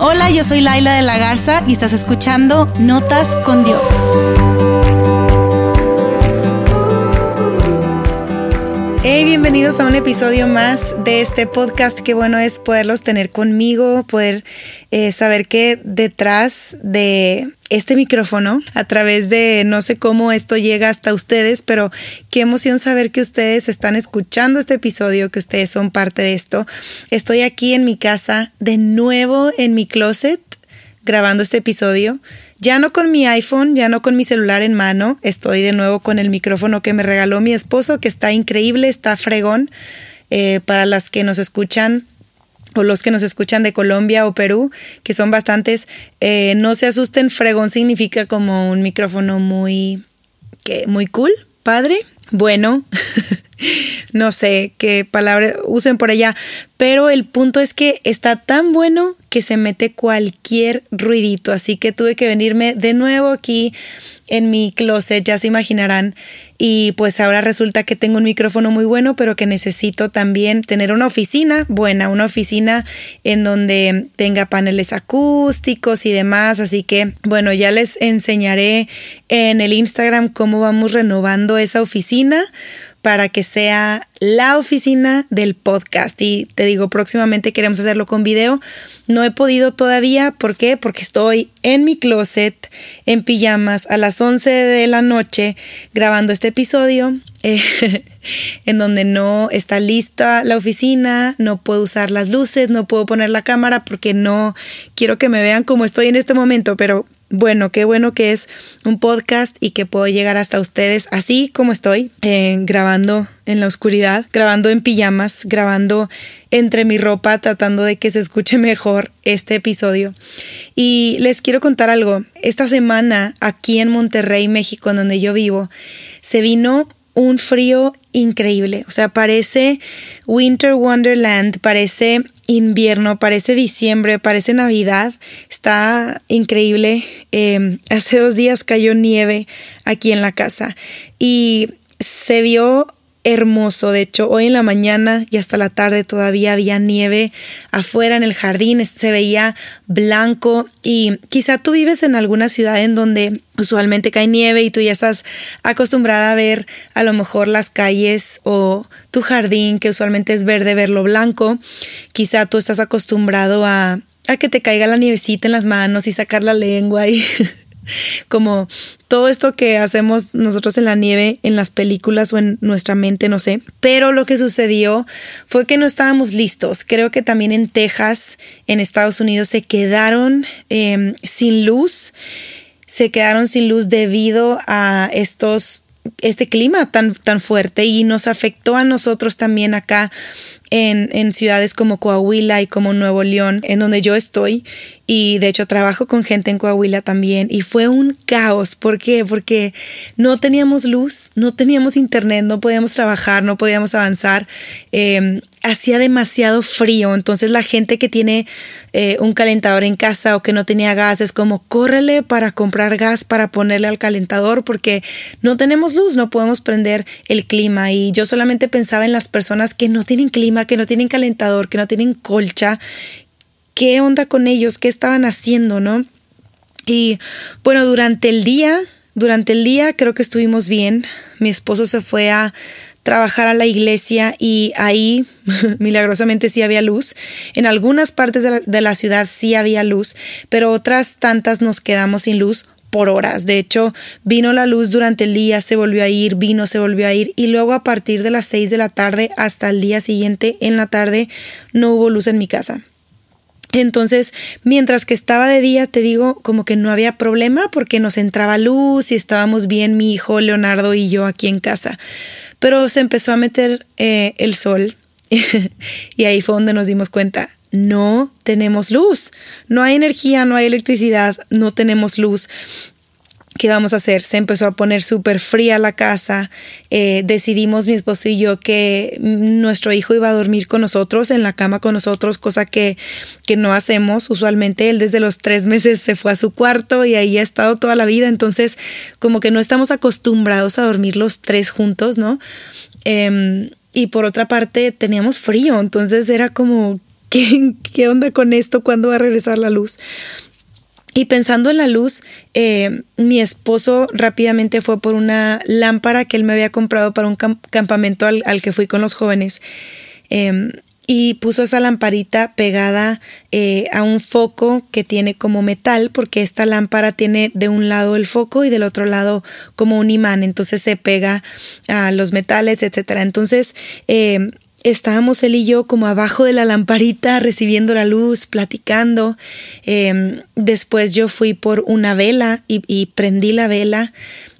Hola, yo soy Laila de la Garza y estás escuchando Notas con Dios. Hey, bienvenidos a un episodio más de este podcast. Qué bueno es poderlos tener conmigo, poder eh, saber que detrás de este micrófono, a través de no sé cómo esto llega hasta ustedes, pero qué emoción saber que ustedes están escuchando este episodio, que ustedes son parte de esto. Estoy aquí en mi casa, de nuevo en mi closet, grabando este episodio. Ya no con mi iPhone, ya no con mi celular en mano, estoy de nuevo con el micrófono que me regaló mi esposo, que está increíble, está fregón. Eh, para las que nos escuchan, o los que nos escuchan de Colombia o Perú, que son bastantes, eh, no se asusten, fregón significa como un micrófono muy, muy cool, padre, bueno, no sé qué palabra usen por allá, pero el punto es que está tan bueno que se mete cualquier ruidito, así que tuve que venirme de nuevo aquí en mi closet, ya se imaginarán, y pues ahora resulta que tengo un micrófono muy bueno, pero que necesito también tener una oficina buena, una oficina en donde tenga paneles acústicos y demás, así que bueno, ya les enseñaré en el Instagram cómo vamos renovando esa oficina para que sea la oficina del podcast. Y te digo, próximamente queremos hacerlo con video. No he podido todavía. ¿Por qué? Porque estoy en mi closet, en pijamas, a las 11 de la noche, grabando este episodio. en donde no está lista la oficina, no puedo usar las luces, no puedo poner la cámara porque no quiero que me vean como estoy en este momento, pero bueno, qué bueno que es un podcast y que puedo llegar hasta ustedes así como estoy, eh, grabando en la oscuridad, grabando en pijamas, grabando entre mi ropa, tratando de que se escuche mejor este episodio. Y les quiero contar algo. Esta semana aquí en Monterrey, México, donde yo vivo, se vino un frío increíble. O sea, parece Winter Wonderland, parece invierno, parece diciembre, parece Navidad. Está increíble. Em, hace dos días cayó nieve aquí en la casa y se vio hermoso. De hecho, hoy en la mañana y hasta la tarde todavía había nieve afuera en el jardín, se veía blanco y quizá tú vives en alguna ciudad en donde usualmente cae nieve y tú ya estás acostumbrada a ver a lo mejor las calles o tu jardín que usualmente es verde, verlo blanco. Quizá tú estás acostumbrado a, a que te caiga la nievecita en las manos y sacar la lengua y como todo esto que hacemos nosotros en la nieve, en las películas o en nuestra mente, no sé. Pero lo que sucedió fue que no estábamos listos. Creo que también en Texas, en Estados Unidos, se quedaron em, sin luz. Se quedaron sin luz debido a estos este clima tan, tan fuerte y nos afectó a nosotros también acá en, en, ciudades como Coahuila y como Nuevo León, en donde yo estoy. Y de hecho trabajo con gente en Coahuila también. Y fue un caos. ¿Por qué? Porque no teníamos luz, no teníamos internet, no podíamos trabajar, no podíamos avanzar. Em, hacía demasiado frío. Entonces la gente que tiene eh, un calentador en casa o que no tenía gas es como córrele para comprar gas para ponerle al calentador porque no tenemos luz, no podemos prender el clima. Y yo solamente pensaba en las personas que no tienen clima que no tienen calentador, que no tienen colcha. ¿Qué onda con ellos? ¿Qué estaban haciendo, no? Y bueno, durante el día, durante el día creo que estuvimos bien. Mi esposo se fue a trabajar a la iglesia y ahí milagrosamente sí había luz. En algunas partes de la, ciudad sí había luz, pero otras tantas nos quedamos sin luz por horas. De hecho, vino la luz durante el día, se volvió a ir, vino, se volvió a ir y luego a partir de las 6 de la tarde hasta el día siguiente en la tarde no hubo luz en mi casa. Entonces, mientras que estaba de día, te digo, como que no había problema porque nos entraba luz y estábamos bien mi hijo Leonardo y yo aquí en casa. Pero se empezó a meter eh, el sol y ahí fue donde nos dimos cuenta, no tenemos luz, no hay energía, no hay electricidad, no tenemos luz. ¿Qué vamos a hacer? Se empezó a poner súper fría la casa. Eh, decidimos mi esposo y yo que nuestro hijo iba a dormir con nosotros, en la cama con nosotros, cosa que, que no hacemos. Usualmente él desde los tres meses se fue a su cuarto y ahí ha estado toda la vida. Entonces, como que no estamos acostumbrados a dormir los tres juntos, ¿no? Em, y por otra parte, teníamos frío. Entonces era como, ¿qué, qué onda con esto? ¿Cuándo va a regresar la luz? Y pensando en la luz, eh, mi esposo rápidamente fue por una lámpara que él me había comprado para un campamento al, que fui con los jóvenes. Em, y puso esa lamparita pegada eh, a un foco que tiene como metal, porque esta lámpara tiene de un lado el foco y del otro lado como un imán, entonces se pega a los metales, etcétera. Entonces, em, estábamos él y yo como abajo de la lamparita recibiendo la luz, platicando. Em, después yo fui por una vela y, prendí la vela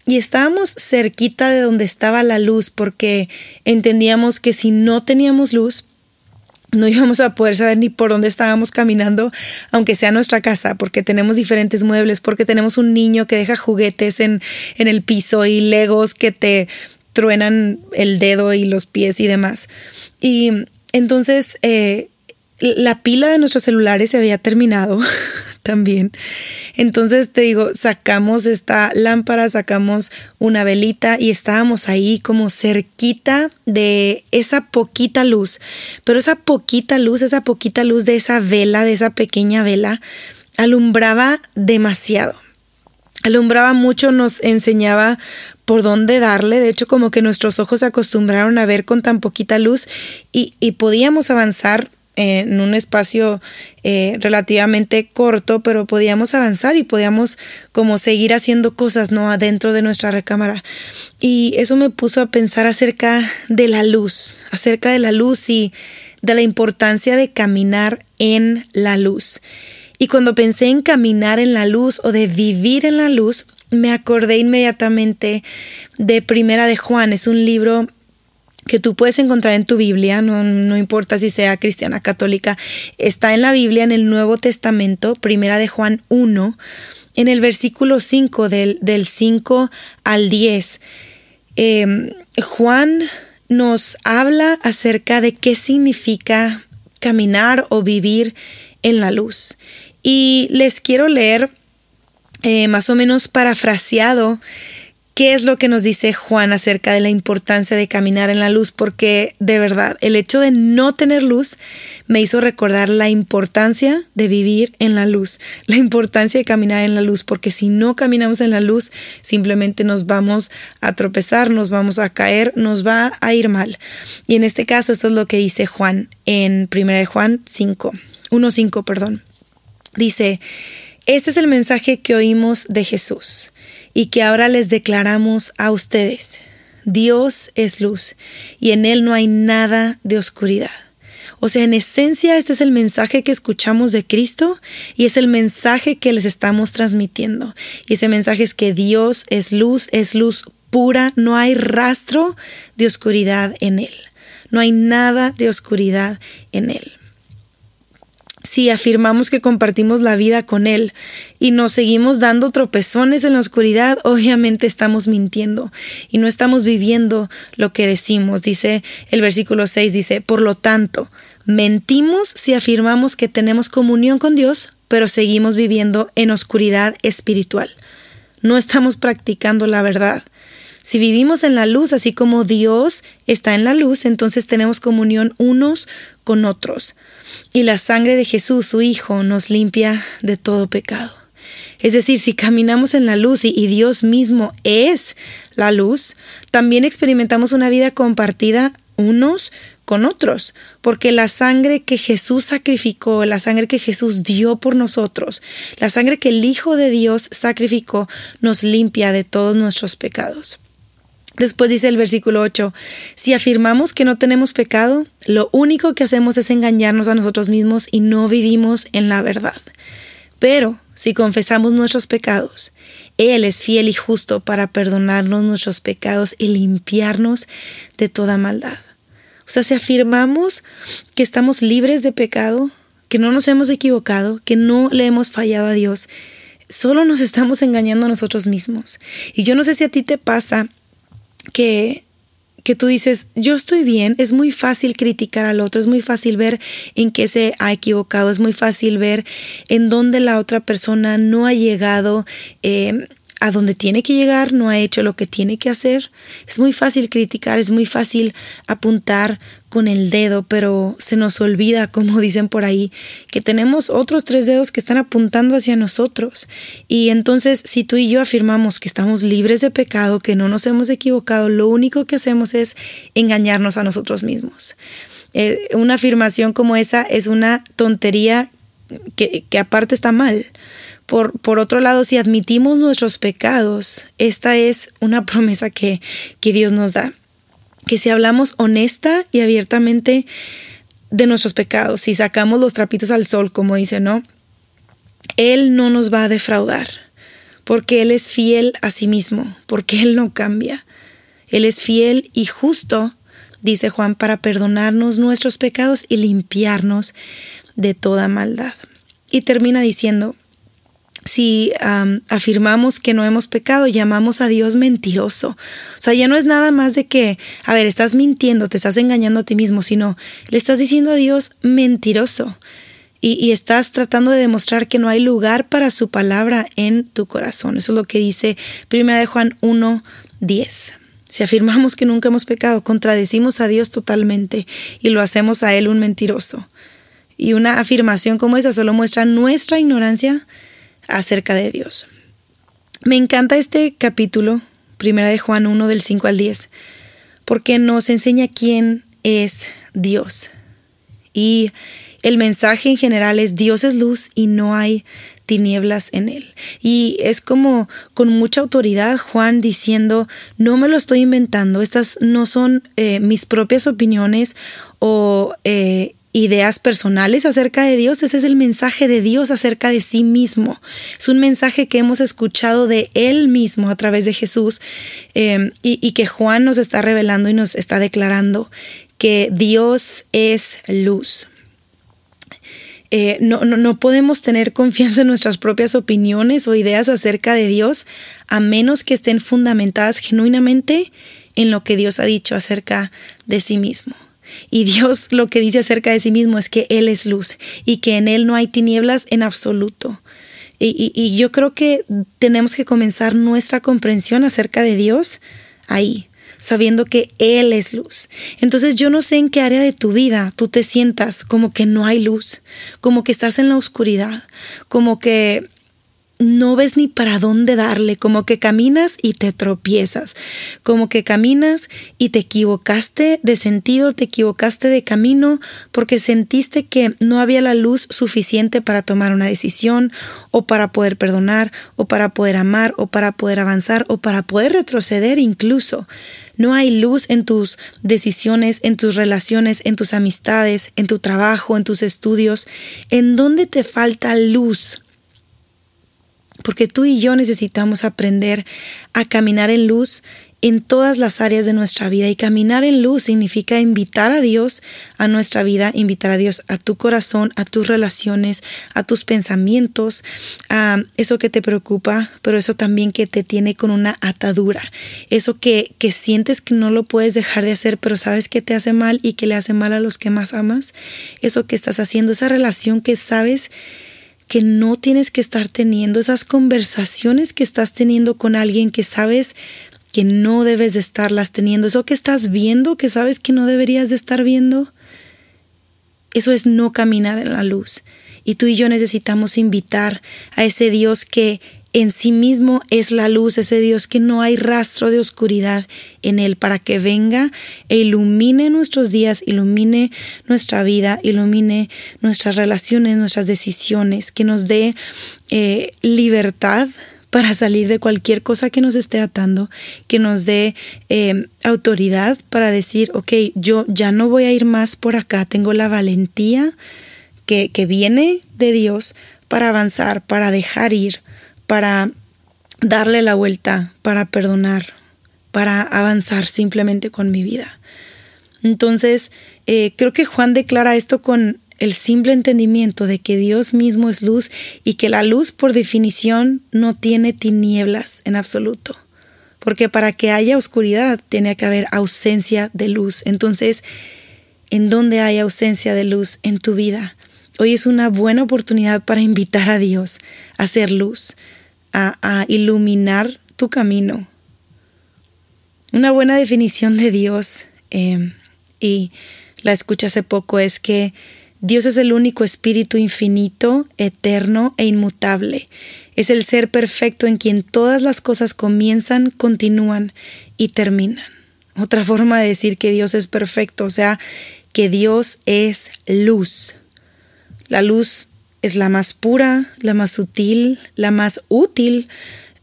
y estábamos cerquita de donde estaba la luz porque entendíamos que si no teníamos luz, no íbamos a poder saber ni por dónde estábamos caminando, aunque sea nuestra casa, porque tenemos diferentes muebles, porque tenemos un niño que deja juguetes en, en el piso y legos que te truenan el dedo y los pies y demás. Y entonces eh, la pila de nuestros celulares se había terminado también. Entonces te digo, sacamos esta lámpara, sacamos una velita y estábamos ahí como cerquita de esa poquita luz. Pero esa poquita luz, esa poquita luz de esa vela, de esa pequeña vela, alumbraba demasiado alumbraba mucho, nos enseñaba por dónde darle. De hecho, como que nuestros ojos se acostumbraron a ver con tan poquita luz y, podíamos avanzar en un espacio eh, relativamente corto, pero podíamos avanzar y podíamos como seguir haciendo cosas, ¿no? Adentro de nuestra recámara. Y eso me puso a pensar acerca de la luz, acerca de la luz y de la importancia de caminar en la luz. Y cuando pensé en caminar en la luz o de vivir en la luz, me acordé inmediatamente de Primera de Juan. Es un libro que tú puedes encontrar en tu Biblia, no, no, importa si sea cristiana, católica, está en la Biblia, en el Nuevo Testamento, Primera de Juan 1, en el versículo 5, del, del 5 al 10. Em, Juan nos habla acerca de qué significa caminar o vivir en la luz. Y les quiero leer eh, más o menos parafraseado qué es lo que nos dice Juan acerca de la importancia de caminar en la luz, porque de verdad el hecho de no tener luz me hizo recordar la importancia de vivir en la luz, la importancia de caminar en la luz, porque si no caminamos en la luz, simplemente nos vamos a tropezar, nos vamos a caer, nos va a ir mal. Y en este caso esto es lo que dice Juan en 1 Juan 5, 1.5, perdón. Dice, este es el mensaje que oímos de Jesús y que ahora les declaramos a ustedes. Dios es luz y en Él no hay nada de oscuridad. O sea, en esencia este es el mensaje que escuchamos de Cristo y es el mensaje que les estamos transmitiendo. Y ese mensaje es que Dios es luz, es luz pura, no hay rastro de oscuridad en Él. No hay nada de oscuridad en Él si afirmamos que compartimos la vida con Él y nos seguimos dando tropezones en la oscuridad, obviamente estamos mintiendo y no estamos viviendo lo que decimos. Dice el versículo 6, dice, por lo tanto, mentimos si afirmamos que tenemos comunión con Dios, pero seguimos viviendo en oscuridad espiritual. No estamos practicando la verdad. Si vivimos en la luz, así como Dios está en la luz, entonces tenemos comunión unos con otros. Y la sangre de Jesús, su Hijo, nos limpia de todo pecado. Es decir, si caminamos en la luz y, Dios mismo es la luz, también experimentamos una vida compartida unos con otros, porque la sangre que Jesús sacrificó, la sangre que Jesús dio por nosotros, la sangre que el Hijo de Dios sacrificó, nos limpia de todos nuestros pecados. Después dice el versículo 8, si afirmamos que no tenemos pecado, lo único que hacemos es engañarnos a nosotros mismos y no vivimos en la verdad. Pero si confesamos nuestros pecados, Él es fiel y justo para perdonarnos nuestros pecados y limpiarnos de toda maldad. O sea, si afirmamos que estamos libres de pecado, que no nos hemos equivocado, que no le hemos fallado a Dios, solo nos estamos engañando a nosotros mismos. Y yo no sé si a ti te pasa que, que tú dices, yo estoy bien, es muy fácil criticar al otro, es muy fácil ver en qué se ha equivocado, es muy fácil ver en dónde la otra persona no ha llegado eh, a donde tiene que llegar, no ha hecho lo que tiene que hacer. Es muy fácil criticar, es muy fácil apuntar con el dedo, pero se nos olvida, como dicen por ahí, que tenemos otros tres dedos que están apuntando hacia nosotros. Y entonces, si tú y yo afirmamos que estamos libres de pecado, que no nos hemos equivocado, lo único que hacemos es engañarnos a nosotros mismos. Eh, una afirmación como esa es una tontería que, que aparte está mal. Por, otro lado, si admitimos nuestros pecados, esta es una promesa que, que Dios nos da. Que si hablamos honesta y abiertamente de nuestros pecados, si sacamos los trapitos al sol, como dice, ¿no? Él no nos va a defraudar, porque Él es fiel a sí mismo, porque Él no cambia. Él es fiel y justo, dice Juan, para perdonarnos nuestros pecados y limpiarnos de toda maldad. Y termina diciendo, si afirmamos que no hemos pecado, llamamos a Dios mentiroso. O sea, ya no es nada más de que, a ver, estás mintiendo, te estás engañando a ti mismo, sino le estás diciendo a Dios mentiroso. Y, estás tratando de demostrar que no hay lugar para su palabra en tu corazón. Eso es lo que dice 1 de Juan 1, 10. Si afirmamos que nunca hemos pecado, contradecimos a Dios totalmente y lo hacemos a Él un mentiroso. Y una afirmación como esa solo muestra nuestra ignorancia acerca de Dios. Me encanta este capítulo, primera de Juan 1 del 5 al 10, porque nos enseña quién es Dios. Y el mensaje en general es Dios es luz y no hay tinieblas en él. Y es como con mucha autoridad Juan diciendo, no me lo estoy inventando, estas no son eh, mis propias opiniones o eh, ideas personales acerca de Dios, ese es el mensaje de Dios acerca de sí mismo. Es un mensaje que hemos escuchado de Él mismo a través de Jesús em, y, que Juan nos está revelando y nos está declarando que Dios es luz. Eh, no, no, no, podemos tener confianza en nuestras propias opiniones o ideas acerca de Dios a menos que estén fundamentadas genuinamente en lo que Dios ha dicho acerca de sí mismo. Y Dios lo que dice acerca de sí mismo es que Él es luz y que en Él no hay tinieblas en absoluto. Y, yo creo que tenemos que comenzar nuestra comprensión acerca de Dios ahí, sabiendo que Él es luz. Entonces yo no sé en qué área de tu vida tú te sientas como que no hay luz, como que estás en la oscuridad, como que no ves ni para dónde darle, como que caminas y te tropiezas, como que caminas y te equivocaste de sentido, te equivocaste de camino porque sentiste que no había la luz suficiente para tomar una decisión o para poder perdonar o para poder amar o para poder avanzar o para poder retroceder incluso. No hay luz en tus decisiones, en tus relaciones, en tus amistades, en tu trabajo, en tus estudios. ¿En dónde te falta luz? Porque tú y yo necesitamos aprender a caminar en luz en todas las áreas de nuestra vida. Y caminar en luz significa invitar a Dios a nuestra vida, invitar a Dios a tu corazón, a tus relaciones, a tus pensamientos, a eso que te preocupa, pero eso también que te tiene con una atadura, eso que, que sientes que no lo puedes dejar de hacer, pero sabes que te hace mal y que le hace mal a los que más amas, eso que estás haciendo, esa relación que sabes que no tienes que estar teniendo, esas conversaciones que estás teniendo con alguien que sabes que no debes de estarlas teniendo, eso que estás viendo que sabes que no deberías de estar viendo, eso es no caminar en la luz. Y tú y yo necesitamos invitar a ese Dios que en sí mismo es la luz, ese Dios que no hay rastro de oscuridad en él para que venga e ilumine nuestros días, ilumine nuestra vida, ilumine nuestras relaciones, nuestras decisiones, que nos dé eh, libertad para salir de cualquier cosa que nos esté atando, que nos dé eh, autoridad para decir, ok, yo ya no voy a ir más por acá, tengo la valentía que, que viene de Dios para avanzar, para dejar ir, para darle la vuelta, para perdonar, para avanzar simplemente con mi vida. Entonces, eh, creo que Juan declara esto con el simple entendimiento de que Dios mismo es luz y que la luz por definición no tiene tinieblas en absoluto. Porque para que haya oscuridad tiene que haber ausencia de luz. Entonces, ¿en dónde hay ausencia de luz en tu vida? Hoy es una buena oportunidad para invitar a Dios a hacer luz, a, iluminar tu camino. Una buena definición de Dios, em, y la escuché hace poco, es que Dios es el único espíritu infinito, eterno e inmutable. Es el ser perfecto en quien todas las cosas comienzan, continúan y terminan. Otra forma de decir que Dios es perfecto, o sea, que Dios es luz. La luz es la más pura, la más sutil, la más útil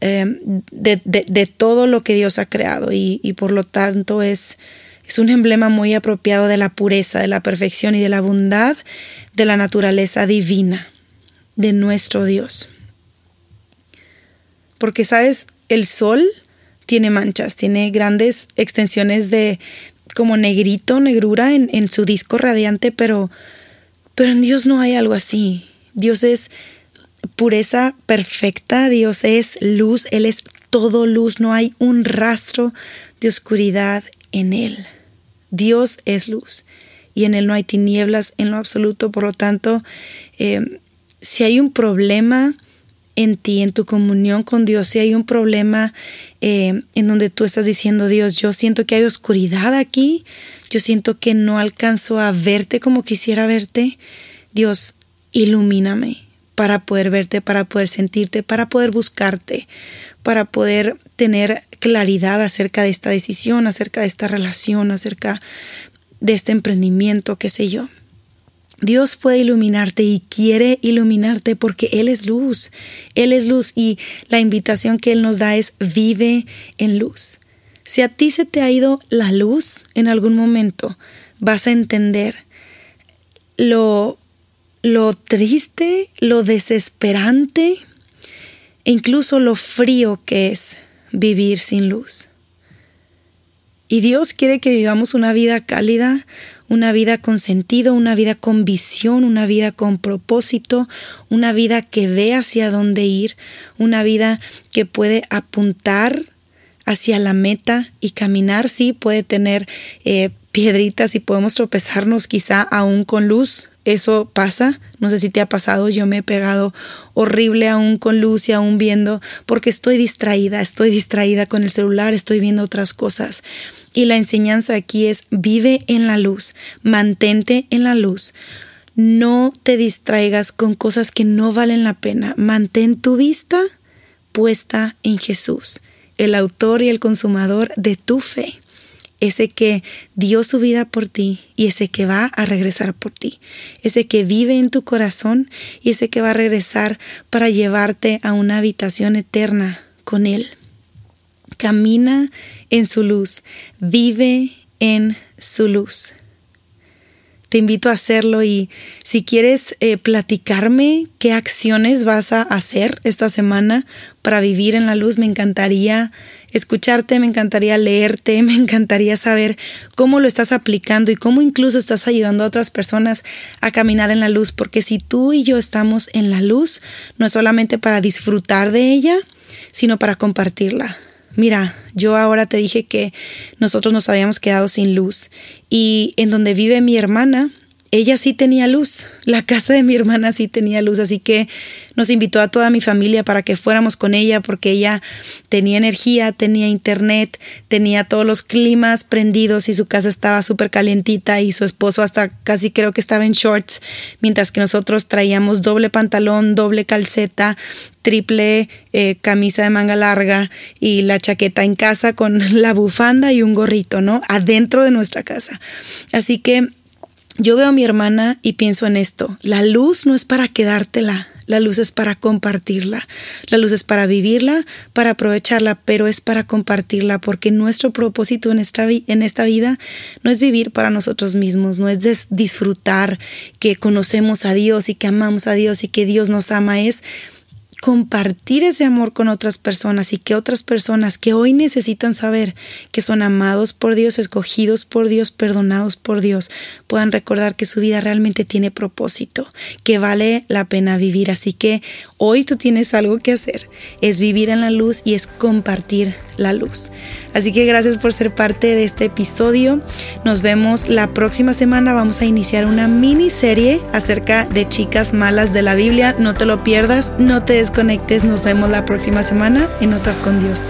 eh, de, todo lo que Dios ha creado y, por lo tanto es, es un emblema muy apropiado de la pureza, de la perfección y de la bondad de la naturaleza divina de nuestro Dios. Porque, ¿sabes? El sol tiene manchas, tiene grandes extensiones de como negrito, negrura en, en su disco radiante, pero, pero en Dios no hay algo así. Dios es pureza perfecta, Dios es luz, Él es todo luz, no hay un rastro de oscuridad en Él. Dios es luz y en Él no hay tinieblas en lo absoluto, por lo tanto, eh, si hay un problema en ti, en tu comunión con Dios, si hay un problema eh, en donde tú estás diciendo, Dios, yo siento que hay oscuridad aquí, yo siento que no alcanzo a verte como quisiera verte, Dios, ilumíname para poder verte, para poder sentirte, para poder buscarte, para poder tener claridad acerca de esta decisión, acerca de esta relación, acerca de este emprendimiento, qué sé yo. Dios puede iluminarte y quiere iluminarte porque Él es luz. Él es luz y la invitación que Él nos da es vive en luz. Si a ti se te ha ido la luz en algún momento, vas a entender lo lo triste, lo desesperante e incluso lo frío que es vivir sin luz. Y Dios quiere que vivamos una vida cálida, una vida con sentido, una vida con visión, una vida con propósito, una vida que ve hacia dónde ir, una vida que puede apuntar hacia la meta y caminar, sí, puede tener eh, piedritas y podemos tropezarnos quizá aún con luz, eso pasa. No sé si te ha pasado, yo me he pegado horrible aún con luz y aún viendo, porque estoy distraída, estoy distraída con el celular, estoy viendo otras cosas. Y la enseñanza aquí es vive en la luz, mantente en la luz. No te distraigas con cosas que no valen la pena. Mantén tu vista puesta en Jesús, el autor y el consumador de tu fe ese que dio su vida por ti y ese que va a regresar por ti, ese que vive en tu corazón y ese que va a regresar para llevarte a una habitación eterna con Él. Camina en su luz, vive en su luz. Te invito a hacerlo y si quieres eh, platicarme qué acciones vas a hacer esta semana para vivir en la luz, me encantaría escucharte, me encantaría leerte, me encantaría saber cómo lo estás aplicando y cómo incluso estás ayudando a otras personas a caminar en la luz, porque si tú y yo estamos en la luz, no es solamente para disfrutar de ella, sino para compartirla. Mira, yo ahora te dije que nosotros nos habíamos quedado sin luz y en donde vive mi hermana, ella sí tenía luz, la casa de mi hermana sí tenía luz, así que nos invitó a toda mi familia para que fuéramos con ella porque ella tenía energía, tenía internet, tenía todos los climas prendidos y su casa estaba súper calientita y su esposo hasta casi creo que estaba en shorts, mientras que nosotros traíamos doble pantalón, doble calceta, triple eh, camisa de manga larga y la chaqueta en casa con la bufanda y un gorrito, ¿no? Adentro de nuestra casa. Así que yo veo a mi hermana y pienso en esto. La luz no es para quedártela, la luz es para compartirla. La luz es para vivirla, para aprovecharla, pero es para compartirla porque nuestro propósito en esta, en esta vida no es vivir para nosotros mismos, no es disfrutar que conocemos a Dios y que amamos a Dios y que Dios nos ama, es compartir ese amor con otras personas y que otras personas que hoy necesitan saber que son amados por Dios, escogidos por Dios, perdonados por Dios, puedan recordar que su vida realmente tiene propósito, que vale la pena vivir. Así que hoy tú tienes algo que hacer, es vivir en la luz y es compartir la luz. Así que gracias por ser parte de este episodio. Nos vemos la próxima semana. Vamos a iniciar una miniserie acerca de chicas malas de la Biblia. No te lo pierdas, no te des desconectes. Nos vemos la próxima semana en Notas con Dios.